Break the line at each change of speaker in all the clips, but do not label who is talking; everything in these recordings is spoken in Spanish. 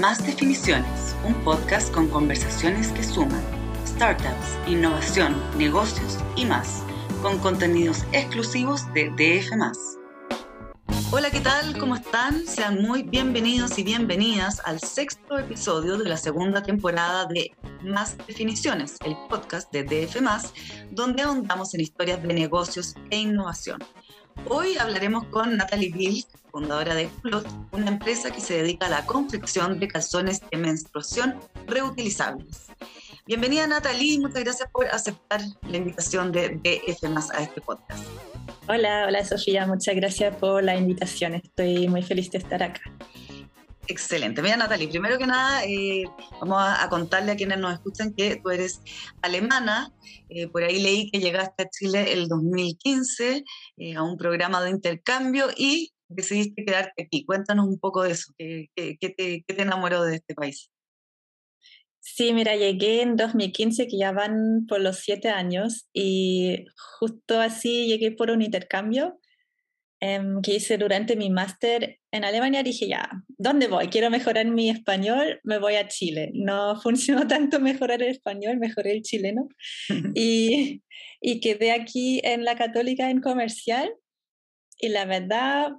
Más Definiciones, un podcast con conversaciones que suman startups, innovación, negocios y más, con contenidos exclusivos de DF. Hola, ¿qué tal? ¿Cómo están? Sean muy bienvenidos y bienvenidas al sexto episodio de la segunda temporada de Más Definiciones, el podcast de DF, donde ahondamos en historias de negocios e innovación. Hoy hablaremos con Natalie Bill, fundadora de Plot, una empresa que se dedica a la confección de calzones de menstruación reutilizables. Bienvenida Natalie, muchas gracias por aceptar la invitación de BF a este podcast.
Hola, hola Sofía, muchas gracias por la invitación, estoy muy feliz de estar acá.
Excelente. Mira, Natalie, primero que nada, eh, vamos a, contarle a quienes nos escuchan que tú eres alemana. Eh, por ahí leí que llegaste a Chile el 2015 eh, a un programa de intercambio y decidiste quedarte aquí. Cuéntanos un poco de eso. ¿Qué, te, qué te enamoró de este país?
Sí, mira, llegué en 2015, que ya van por los siete años, y justo así llegué por un intercambio que hice durante mi máster en Alemania, dije, ya, ¿dónde voy? Quiero mejorar mi español, me voy a Chile. No funcionó tanto mejorar el español, mejoré el chileno. y, y quedé aquí en la católica en comercial. Y la verdad,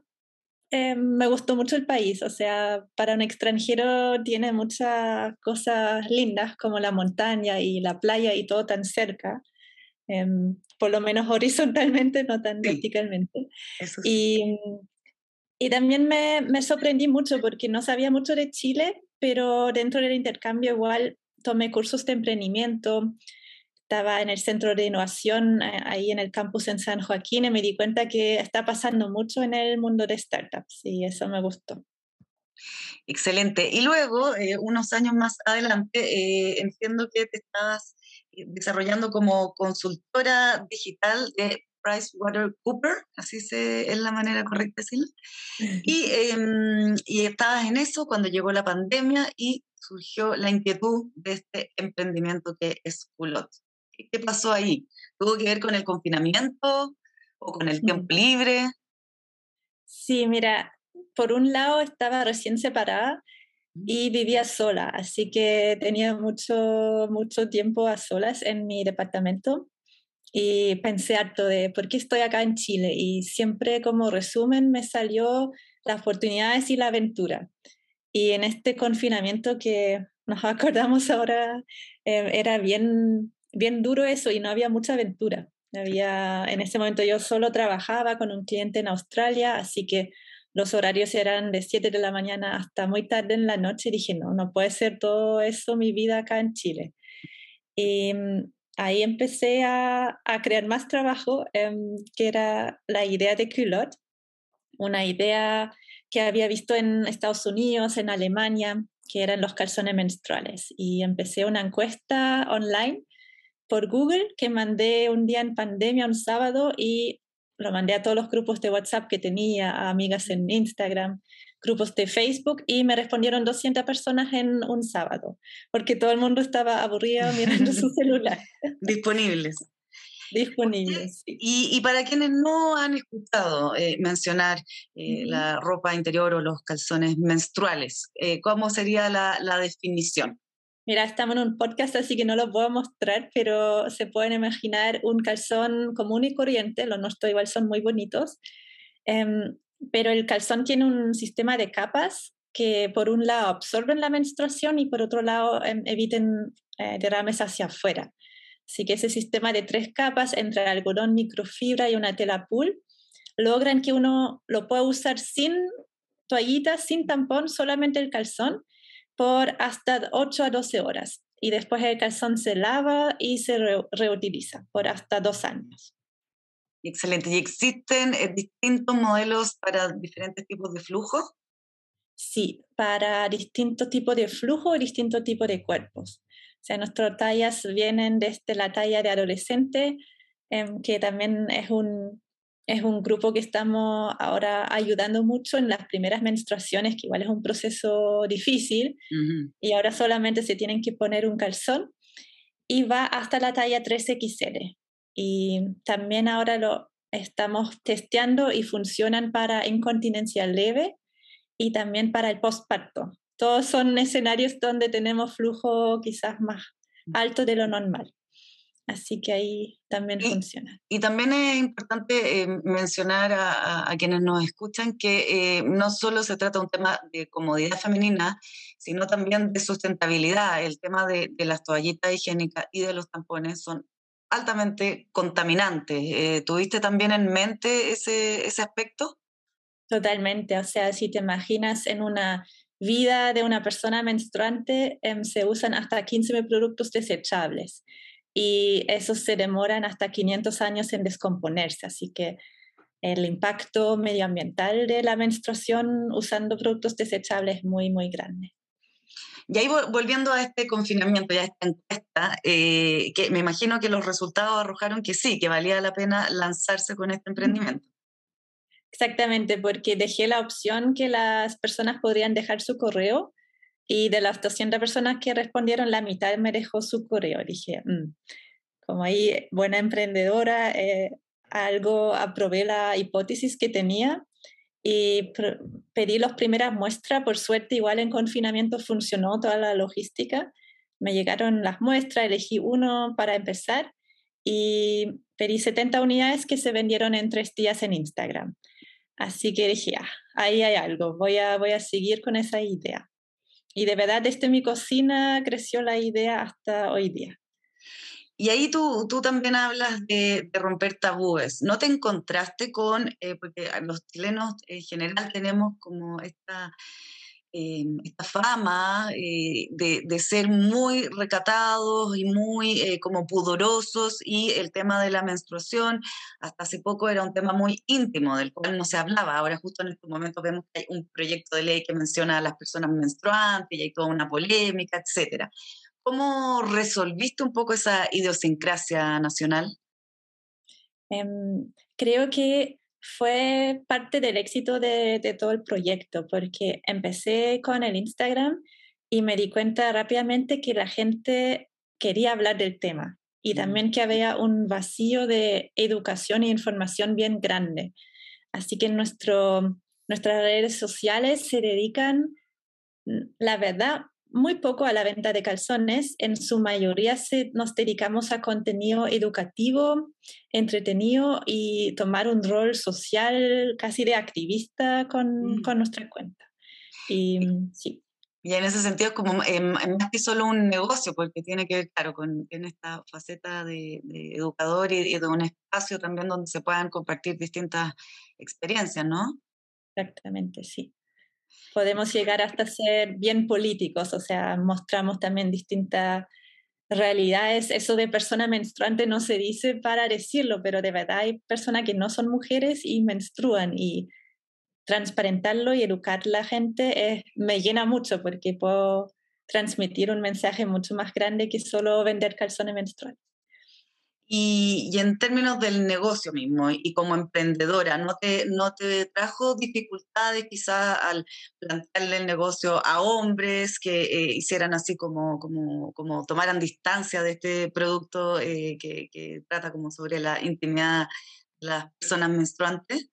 em, me gustó mucho el país. O sea, para un extranjero tiene muchas cosas lindas como la montaña y la playa y todo tan cerca. Em, por lo menos horizontalmente, no tan verticalmente. y, y, también me, me, sorprendí mucho porque no sabía mucho de Chile, pero dentro del intercambio igual tomé cursos de emprendimiento, estaba en el centro de innovación eh, ahí en el campus en San Joaquín y me di cuenta que está pasando mucho en el mundo de startups y eso me gustó.
Excelente. Y luego, eh, unos años más adelante, eh, entiendo que te estabas desarrollando como consultora digital de PricewaterhouseCoopers, así se, es la manera correcta de decirlo. Y, em, y estabas en eso cuando llegó la pandemia y surgió la inquietud de este emprendimiento que es Culot. ¿Qué pasó ahí? ¿Tuvo que ver con el confinamiento o con el tiempo libre?
Sí, mira, por un lado estaba recién separada y vivía sola, así que tenía mucho, mucho tiempo a solas en mi departamento y pensé harto de por qué estoy acá en Chile y siempre como resumen me salió las oportunidades y la aventura. Y en este confinamiento que nos acordamos ahora, eh, era bien, bien duro eso y no había mucha aventura. Había, en ese momento yo solo trabajaba con un cliente en Australia, así que los horarios eran de 7 de la mañana hasta muy tarde en la noche. Dije, no, no puede ser todo eso mi vida acá en Chile. Y mm, ahí empecé a, a crear más trabajo, em, que era la idea de Culot, una idea que había visto en Estados Unidos, en Alemania, que eran los calzones menstruales. Y empecé una encuesta online por Google que mandé un día en pandemia, un sábado, y lo mandé a todos los grupos de WhatsApp que tenía, a amigas en Instagram, grupos de Facebook y me respondieron 200 personas en un sábado, porque todo el mundo estaba aburrido mirando su celular.
Disponibles.
Disponibles.
Y, y, para quienes no han escuchado eh, mencionar eh, la ropa interior o los calzones menstruales, eh, ¿cómo sería la, la definición?
Mira, estamos en un podcast, así que no lo puedo mostrar, pero se pueden imaginar un calzón común y corriente, los nuestros igual son muy bonitos, em, pero el calzón tiene un sistema de capas que por un lado absorben la menstruación y por otro lado em, eviten eh, derrames hacia afuera. Así que ese sistema de tres capas entre algodón, microfibra y una tela pool logran que uno lo pueda usar sin toallitas, sin tampón, solamente el calzón por hasta 8 a 12 horas y después el calzón se lava y se reutiliza por hasta dos años.
Excelente. ¿Y existen eh, distintos modelos para diferentes tipos de flujo?
Sí, para distintos tipos de flujo y distintos tipos de cuerpos. O sea, nuestras tallas vienen desde la talla de adolescente, em, que también es un, es un grupo que estamos ahora ayudando mucho en las primeras menstruaciones, que igual es un proceso difícil, y ahora solamente se tienen que poner un calzón y va hasta la talla 3XL. Y también ahora lo estamos testeando y funcionan para incontinencia leve y también para el postparto. todos son escenarios donde tenemos flujo quizás más alto de lo normal. Así que ahí también funciona.
Y también es importante eh, mencionar a, quienes nos escuchan que eh, no solo se trata de un tema de comodidad femenina, sino también de sustentabilidad. El tema de, las toallitas higiénicas y de los tampones son altamente contaminantes. Eh, ¿Tuviste también en mente ese, ese aspecto?
Totalmente. O sea, si te imaginas en una vida de una persona menstruante, em, se usan hasta 15 productos desechables y esos se demoran hasta 500 años en descomponerse. Así que el impacto medioambiental de la menstruación usando productos desechables es muy, muy grande.
Y ahí volviendo a este confinamiento y a esta encuesta, eh, que me imagino que los resultados arrojaron que sí, que valía la pena lanzarse con este emprendimiento.
Exactamente, porque dejé la opción que las personas podrían dejar su correo y de las 200 personas que respondieron, la mitad me dejó su correo. Dije, mm, como ahí, buena emprendedora, eh, algo aprobé la hipótesis que tenía y pedí las primeras muestras. Por suerte, igual en confinamiento funcionó toda la logística. Me llegaron las muestras, elegí uno para empezar y pedí 70 unidades que se vendieron en tres días en Instagram. Así que dije, ah, ahí hay algo, voy a, voy a seguir con esa idea. Y de verdad, desde mi cocina creció la idea hasta hoy día.
Y ahí tú, tú también hablas de, romper tabúes. ¿No te encontraste con, eh, porque los chilenos en general tenemos como esta eh, esta fama eh, de, ser muy recatados y muy eh, como pudorosos y el tema de la menstruación hasta hace poco era un tema muy íntimo del cual no se hablaba. Ahora justo en estos momentos vemos que hay un proyecto de ley que menciona a las personas menstruantes y hay toda una polémica, etc. ¿Cómo resolviste un poco esa idiosincrasia nacional?
Em, creo que fue parte del éxito de, todo el proyecto, porque empecé con el Instagram y me di cuenta rápidamente que la gente quería hablar del tema y mm. también que había un vacío de educación e información bien grande. Así que nuestro, nuestras redes sociales se dedican, mm, la verdad, muy poco a la venta de calzones. En su mayoría nos dedicamos a contenido educativo, entretenido y tomar un rol social casi de activista con, mm. con nuestra cuenta. Y sí.
Y en ese sentido es como más que solo un negocio, porque tiene que ver, claro, con esta faceta de, educador y, y, de un espacio también donde se puedan compartir distintas experiencias, ¿no?
Exactamente, sí podemos llegar hasta ser bien políticos, o sea, mostramos también distintas realidades. Eso de persona menstruante no se dice para decirlo, pero de verdad hay personas que no son mujeres y menstruan y transparentarlo y educar a la gente me llena mucho porque puedo transmitir un mensaje mucho más grande que solo vender calzones menstruales.
Y, en términos del negocio mismo y como emprendedora, ¿no te, no te trajo dificultades quizás al plantearle el negocio a hombres que eh, hicieran así como, como, como, tomaran distancia de este producto eh, que, que trata como sobre la intimidad de las personas menstruantes?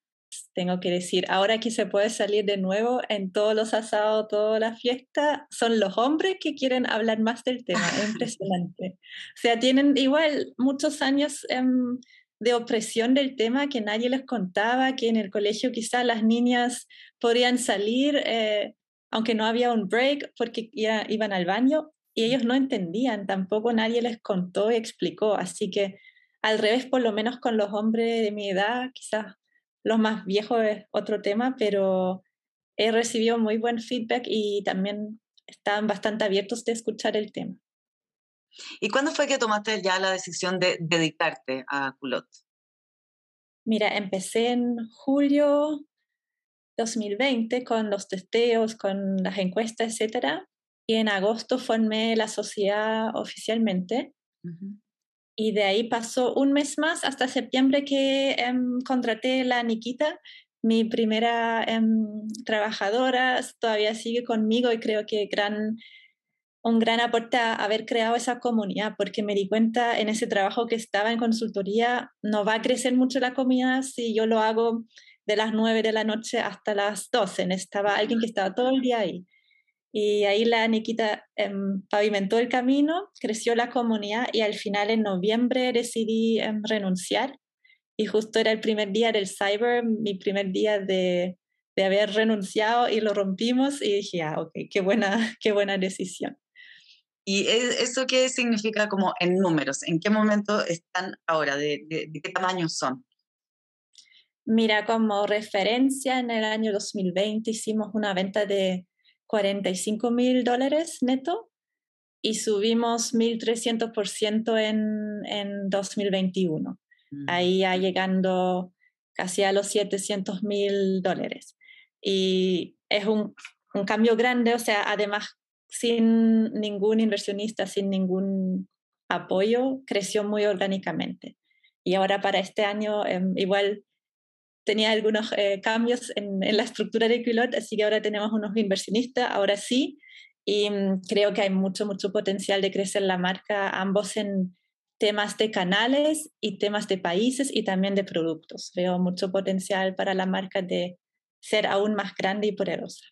Tengo que decir, ahora que se puede salir de nuevo en todos los asados, todas las fiestas, son los hombres que quieren hablar más del tema, es impresionante. O sea, tienen igual muchos años em, de opresión del tema que nadie les contaba, que en el colegio quizás las niñas podían salir, eh, aunque no había un break, porque ya iban al baño, y ellos no entendían, tampoco nadie les contó y explicó, así que al revés, por lo menos con los hombres de mi edad, quizás los más viejos es otro tema, pero he recibido muy buen feedback y también están bastante abiertos de escuchar el tema.
¿Y cuándo fue que tomaste ya la decisión de dedicarte a Culot?
Mira, empecé en julio 2020 con los testeos, con las encuestas, etc. Y en agosto formé la sociedad oficialmente. Y de ahí pasó un mes más hasta septiembre que em, contraté la Nikita, mi primera em, trabajadora, todavía sigue conmigo y creo que gran, un gran aporte a haber creado esa comunidad, porque me di cuenta en ese trabajo que estaba en consultoría, no va a crecer mucho la comunidad si yo lo hago de las 9 de la noche hasta las 12. Estaba alguien que estaba todo el día ahí. Y ahí la Nikita em, pavimentó el camino, creció la comunidad y al final en noviembre decidí em, renunciar. Y justo era el primer día del cyber, mi primer día de, de haber renunciado y lo rompimos y dije, ah, ok, qué buena, qué buena decisión.
¿Y eso qué significa como en números? ¿En qué momento están ahora? ¿De, de, de qué tamaño son?
Mira, como referencia, en el año 2020 hicimos una venta de 45 mil dólares neto y subimos 1.300% en, en 2021. Mm. Ahí ya llegando casi a los 700 mil dólares. Y es un, un, cambio grande, o sea, además sin ningún inversionista, sin ningún apoyo, creció muy orgánicamente. Y ahora para este año, em, igual tenía algunos eh, cambios en, la estructura de Quilot, así que ahora tenemos unos inversionistas, ahora sí, y mm, creo que hay mucho, mucho potencial de crecer la marca, ambos en temas de canales y temas de países y también de productos. Veo mucho potencial para la marca de ser aún más grande y poderosa.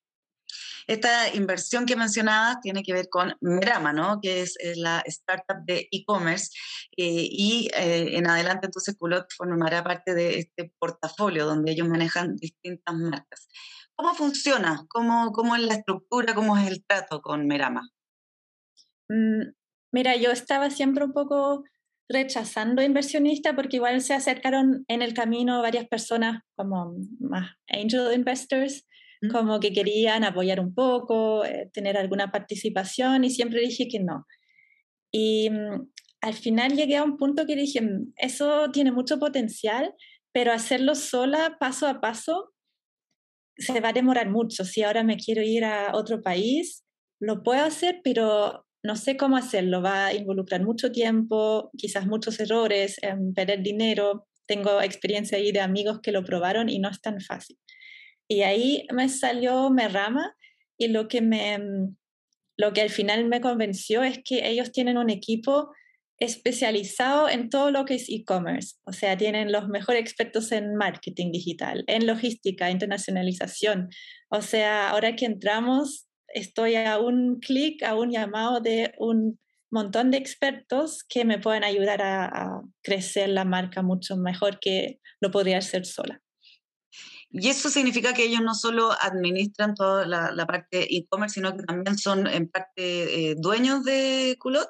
Esta inversión que mencionabas tiene que ver con Merama, ¿no? que es, la startup de e-commerce eh, y eh, en adelante entonces Culot formará parte de este portafolio donde ellos manejan distintas marcas. ¿Cómo funciona? ¿Cómo, cómo es la estructura? ¿Cómo es el trato con Merama?
Mm, mira, yo estaba siempre un poco rechazando inversionistas porque igual se acercaron en el camino varias personas como más angel investors como que querían apoyar un poco, eh, tener alguna participación y siempre dije que no. Y mm, al final llegué a un punto que dije, mm, eso tiene mucho potencial, pero hacerlo sola, paso a paso, se va a demorar mucho. Si ahora me quiero ir a otro país, lo puedo hacer, pero no sé cómo hacerlo. Va a involucrar mucho tiempo, quizás muchos errores, perder dinero. Tengo experiencia ahí de amigos que lo probaron y no es tan fácil. Y ahí me salió Merrama y lo que, me, lo que al final me convenció es que ellos tienen un equipo especializado en todo lo que es e-commerce. O sea, tienen los mejores expertos en marketing digital, en logística, internacionalización. O sea, ahora que entramos, estoy a un clic, a un llamado de un montón de expertos que me pueden ayudar a, a crecer la marca mucho mejor que lo podría hacer sola.
Y eso significa que ellos no solo administran toda la, parte e-commerce, sino que también son en parte eh, dueños de Culot.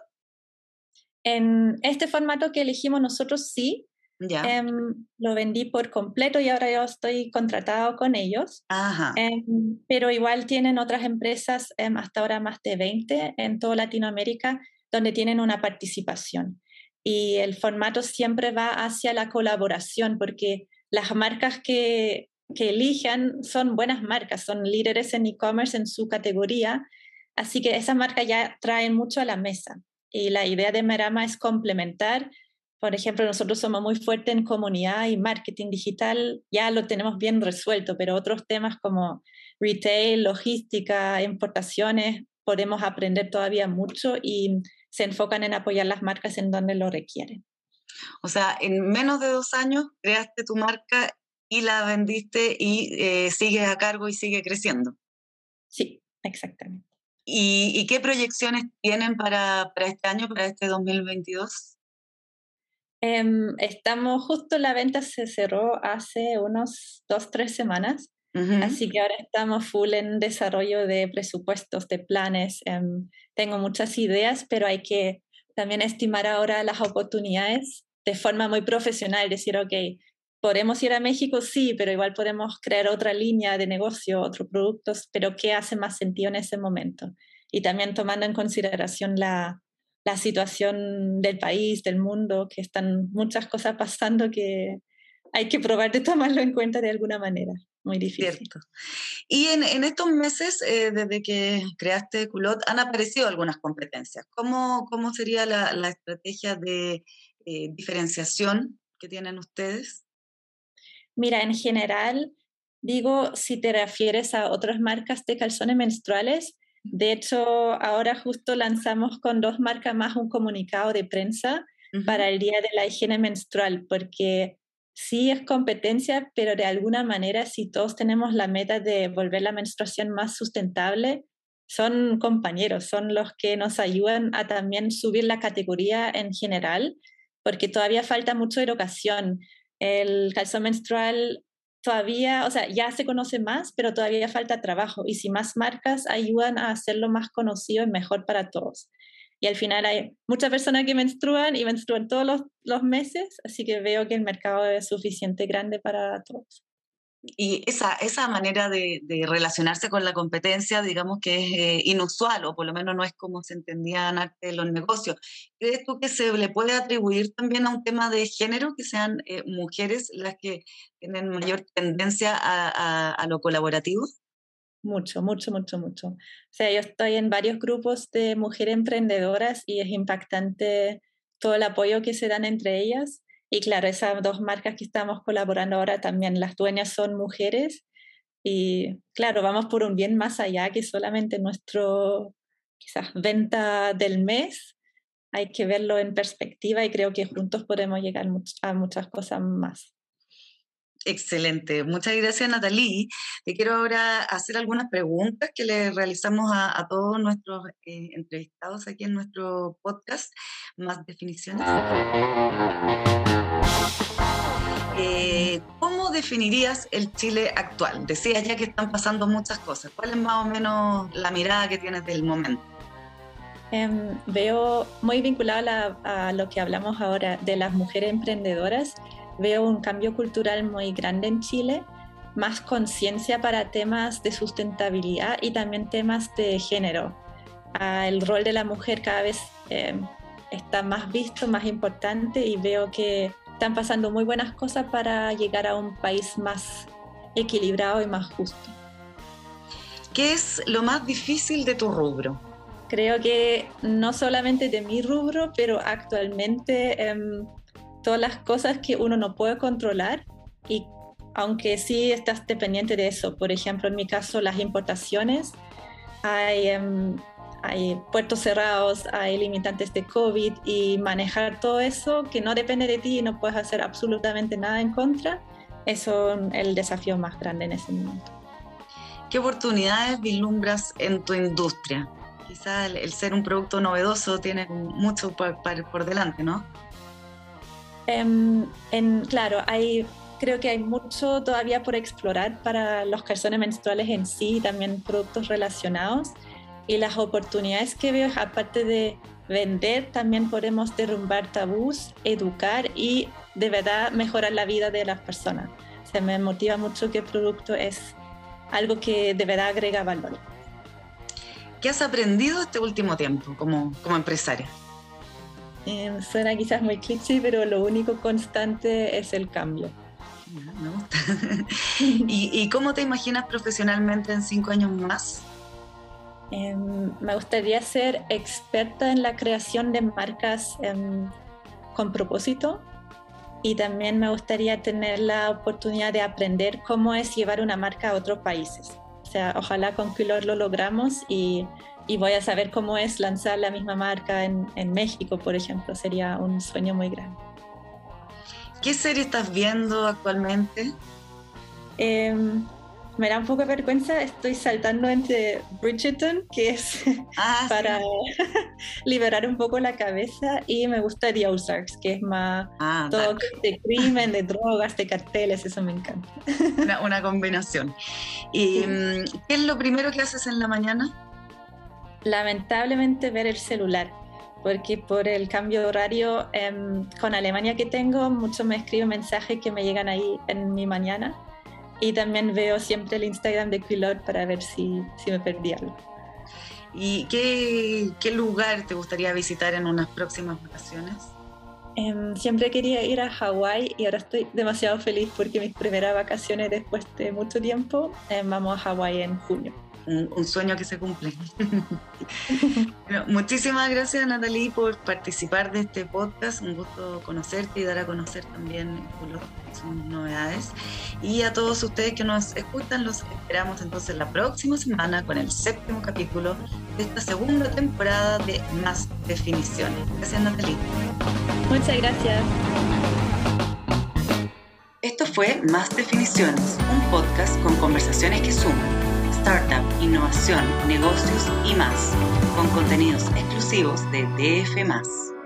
En este formato que elegimos nosotros sí. Ya. Em, lo vendí por completo y ahora yo estoy contratado con ellos. Ajá. Em, pero igual tienen otras empresas, em, hasta ahora más de 20 en toda Latinoamérica, donde tienen una participación. Y el formato siempre va hacia la colaboración, porque las marcas que que elijan son buenas marcas, son líderes en e-commerce en su categoría, así que esas marcas ya traen mucho a la mesa. Y la idea de Merama es complementar. Por ejemplo, nosotros somos muy fuertes en comunidad y marketing digital, ya lo tenemos bien resuelto, pero otros temas como retail, logística, importaciones, podemos aprender todavía mucho y se enfocan en apoyar las marcas en donde lo requieren.
O sea, en menos de dos años creaste tu marca y la vendiste y eh, sigues a cargo y sigue creciendo.
Sí, exactamente.
¿Y, qué proyecciones tienen para, para, este año, para este 2022?
Em, estamos justo, la venta se cerró hace unos dos, tres semanas, así que ahora estamos full en desarrollo de presupuestos, de planes. Em, tengo muchas ideas, pero hay que también estimar ahora las oportunidades de forma muy profesional, decir, ok, podemos ir a México, sí, pero igual podemos crear otra línea de negocio, otros productos, pero ¿qué hace más sentido en ese momento? Y también tomando en consideración la, la situación del país, del mundo, que están muchas cosas pasando que hay que probar de tomarlo en cuenta de alguna manera. Muy difícil. Cierto.
Y en, en estos meses, eh, desde que creaste Culot, han aparecido algunas competencias. ¿Cómo, cómo sería la, la estrategia de eh, diferenciación que tienen ustedes?
Mira, en general, digo, si te refieres a otras marcas de calzones menstruales, de hecho, ahora justo lanzamos con dos marcas más un comunicado de prensa para el Día de la Higiene Menstrual, porque sí es competencia, pero de alguna manera, si todos tenemos la meta de volver la menstruación más sustentable, son compañeros, son los que nos ayudan a también subir la categoría en general, porque todavía falta mucho educación. El calzón menstrual todavía, o sea, ya se conoce más, pero todavía falta trabajo. Y si más marcas ayudan a hacerlo más conocido, es mejor para todos. Y al final hay muchas personas que menstruan y menstruan todos los, los meses, así que veo que el mercado es suficiente grande para todos.
Y esa, esa manera de, relacionarse con la competencia, digamos que es eh, inusual, o por lo menos no es como se entendía en los negocios. ¿Crees tú que se le puede atribuir también a un tema de género, que sean eh, mujeres las que tienen mayor tendencia a, a, lo colaborativo?
Mucho, mucho, mucho, mucho. O sea, yo estoy en varios grupos de mujeres emprendedoras y es impactante todo el apoyo que se dan entre ellas y claro, esas dos marcas que estamos colaborando ahora también, las dueñas son mujeres y claro, vamos por un bien más allá que solamente nuestro quizás venta del mes. Hay que verlo en perspectiva y creo que juntos podemos llegar a muchas cosas más.
Excelente. Muchas gracias, Natalie. Te quiero ahora hacer algunas preguntas que le realizamos a, todos nuestros eh, entrevistados aquí en nuestro podcast. Más definiciones. Eh, ¿Cómo definirías el Chile actual? Decías ya que están pasando muchas cosas. ¿Cuál es más o menos la mirada que tienes del momento?
Em, veo muy vinculado a, lo que hablamos ahora de las mujeres emprendedoras. Veo un cambio cultural muy grande en Chile, más conciencia para temas de sustentabilidad y también temas de género. Ah, el rol de la mujer cada vez em, está más visto, más importante y veo que están pasando muy buenas cosas para llegar a un país más equilibrado y más justo.
¿Qué es lo más difícil de tu rubro?
Creo que no solamente de mi rubro, pero actualmente em, todas las cosas que uno no puede controlar y aunque sí estás dependiente de eso, por ejemplo en mi caso las importaciones, hay em, hay puertos cerrados, hay limitantes de COVID y manejar todo eso que no depende de ti y no puedes hacer absolutamente nada en contra, eso es el desafío más grande en ese momento.
¿Qué oportunidades vislumbras en tu industria? Quizá el, ser un producto novedoso tiene mucho por, por delante, ¿no?
Em, claro, hay, creo que hay mucho todavía por explorar para los calzones menstruales en sí también productos relacionados. Y las oportunidades que veo, aparte de vender, también podemos derrumbar tabús, educar y de verdad mejorar la vida de las personas. Se me motiva mucho que el producto es algo que de verdad agrega valor.
¿Qué has aprendido este último tiempo como, como empresaria?
Eh, suena quizás muy cliché, pero lo único constante es el cambio.
¿Y, ¿Y cómo te imaginas profesionalmente en cinco años más?
Em, me gustaría ser experta en la creación de marcas em, con propósito y también me gustaría tener la oportunidad de aprender cómo es llevar una marca a otros países. O sea, ojalá con Quilor lo logramos y, y, voy a saber cómo es lanzar la misma marca en, en México, por ejemplo. Sería un sueño muy grande.
¿Qué serie estás viendo actualmente?
Eh, me da un poco de vergüenza, estoy saltando entre Bridgerton, que es ah, para liberar un poco la cabeza, y me gusta The Ozarks, que es más ah, todo de crimen, de drogas, de carteles, eso me encanta.
Una, combinación. ¿Y mm, qué es lo primero que haces en la mañana?
Lamentablemente ver el celular porque por el cambio de horario em, con Alemania que tengo, muchos me escriben mensajes que me llegan ahí en mi mañana y también veo siempre el Instagram de Quilot para ver si, si me perdí algo.
¿Y qué, qué, lugar te gustaría visitar en unas próximas vacaciones?
Em, siempre quería ir a Hawái y ahora estoy demasiado feliz porque mis primeras vacaciones después de mucho tiempo em, vamos a Hawái en junio
un, sueño que se cumple. muchísimas gracias Natalie por participar de este podcast, un gusto conocerte y dar a conocer también sus novedades. Y a todos ustedes que nos escuchan, los esperamos entonces la próxima semana con el séptimo capítulo de esta segunda temporada de Más Definiciones. Gracias Natalie.
Muchas gracias.
Esto fue Más Definiciones, un podcast con conversaciones que suman startup, innovación, negocios y más, con contenidos exclusivos de DF.